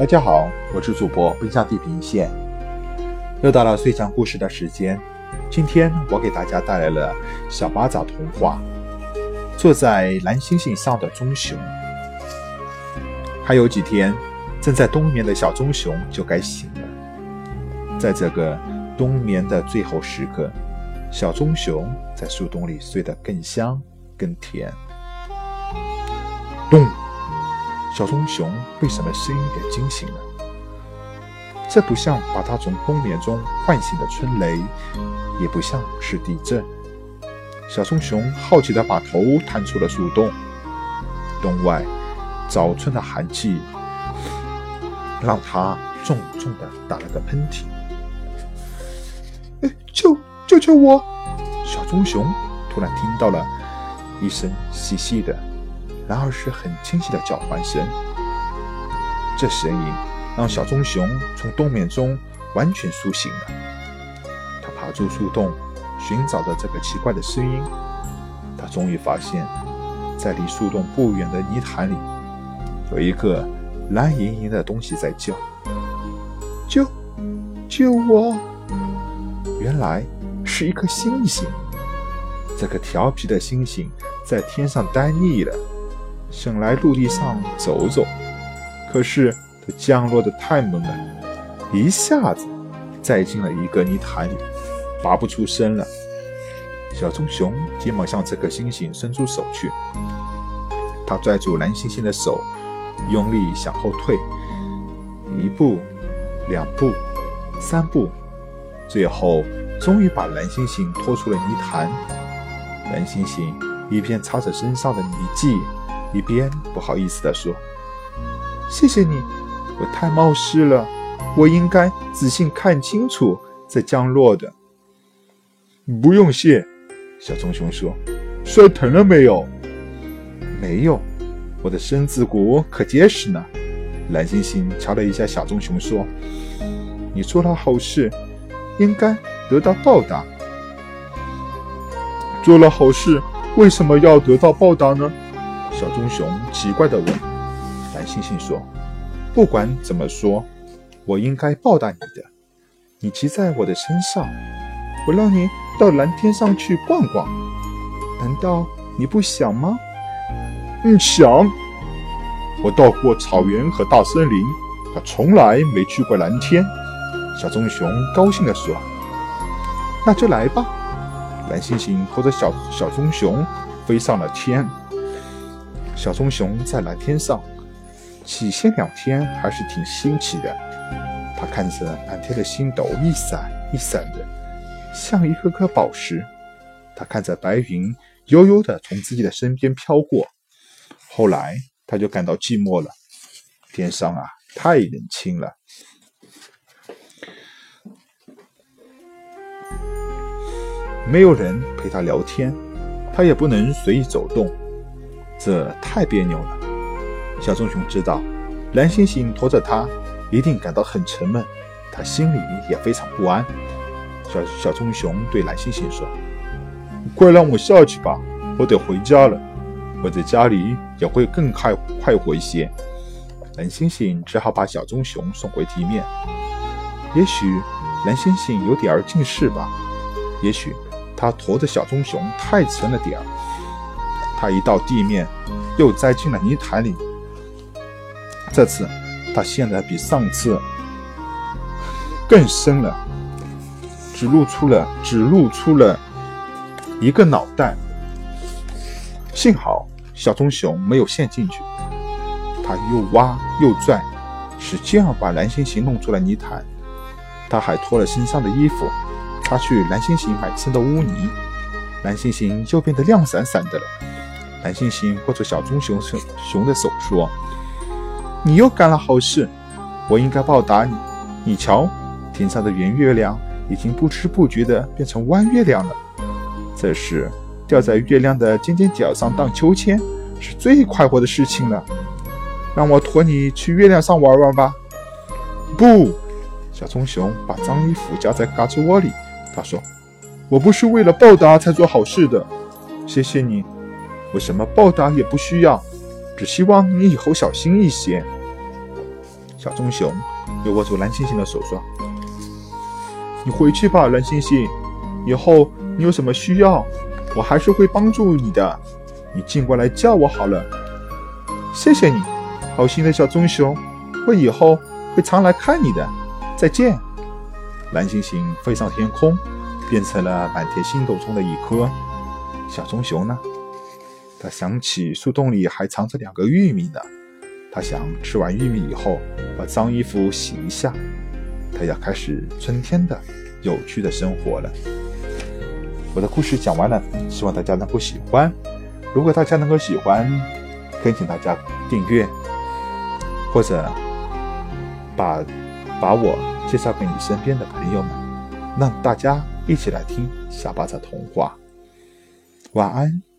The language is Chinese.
大家好，我是主播奔向地平线，又到了睡前故事的时间。今天我给大家带来了小八爪童话《坐在蓝星星上的棕熊》。还有几天，正在冬眠的小棕熊就该醒了。在这个冬眠的最后时刻，小棕熊在树洞里睡得更香更甜。咚！小棕熊被什么声音给惊醒了？这不像把它从冬眠中唤醒的春雷，也不像是地震。小棕熊好奇地把头探出了树洞。洞外早春的寒气让它重重地打了个喷嚏。救救救我！小棕熊突然听到了一声细细的。然而是很清晰的叫唤声，这声音让小棕熊从冬眠中完全苏醒了。它爬出树洞，寻找着这个奇怪的声音。它终于发现，在离树洞不远的泥潭里，有一个蓝莹莹的东西在叫：“救救我！”原来是一颗星星。这个调皮的星星在天上呆腻了。想来陆地上走走，可是它降落的太猛了，一下子栽进了一个泥潭里，拔不出身了。小棕熊急忙向这颗星星伸出手去，他拽住蓝星星的手，用力向后退，一步，两步，三步，最后终于把蓝星星拖出了泥潭。蓝星星一边擦着身上的泥迹。一边不好意思地说：“谢谢你，我太冒失了，我应该仔细看清楚再降落的。”不用谢，小棕熊说：“摔疼了没有？”“没有，我的身子骨可结实呢。”蓝星星瞧了一下小棕熊说：“你做了好事，应该得到报答。做了好事，为什么要得到报答呢？”小棕熊奇怪地问：“蓝猩猩说，不管怎么说，我应该报答你的。你骑在我的身上，我让你到蓝天上去逛逛，难道你不想吗？”“嗯，想。我到过草原和大森林，可从来没去过蓝天。”小棕熊高兴地说：“那就来吧。”蓝猩猩拖着小小棕熊飞上了天。小棕熊在蓝天上，起先两天还是挺新奇的。他看着满天的星斗一闪一闪的，像一颗颗宝石。他看着白云悠悠的从自己的身边飘过。后来他就感到寂寞了，天上啊太冷清了，没有人陪他聊天，他也不能随意走动。这太别扭了。小棕熊知道，蓝猩猩驮着它一定感到很沉闷，它心里也非常不安。小小棕熊对蓝猩猩说：“快让我下去吧，我得回家了。我在家里也会更快快活一些。”蓝猩猩只好把小棕熊送回地面。也许蓝猩猩有点儿近视吧，也许他驮着小棕熊太沉了点儿。他一到地面，又栽进了泥潭里。这次他陷得比上次更深了，只露出了只露出了一个脑袋。幸好小棕熊没有陷进去，他又挖又拽，使劲把蓝猩猩弄出了泥潭。他还脱了身上的衣服，擦去蓝猩猩满身的污泥，蓝猩猩就变得亮闪闪的了。蓝猩猩握着小棕熊熊熊的手说：“你又干了好事，我应该报答你。你瞧，天上的圆月亮已经不知不觉地变成弯月亮了。这时，吊在月亮的尖尖角上荡秋千是最快活的事情了。让我驮你去月亮上玩玩吧。”不，小棕熊把脏衣服夹在胳肢窝里。他说：“我不是为了报答才做好事的。谢谢你。”我什么报答也不需要，只希望你以后小心一些。小棕熊又握住蓝猩猩的手说：“你回去吧，蓝猩猩。以后你有什么需要，我还是会帮助你的。你尽管来叫我好了。谢谢你，好心的小棕熊。我以后会常来看你的。再见。”蓝猩猩飞上天空，变成了满天星斗中的一颗。小棕熊呢？他想起树洞里还藏着两个玉米呢。他想吃完玉米以后，把脏衣服洗一下。他要开始春天的有趣的生活了。我的故事讲完了，希望大家能够喜欢。如果大家能够喜欢，恳请大家订阅，或者把把我介绍给你身边的朋友们，让大家一起来听小巴掌童话。晚安。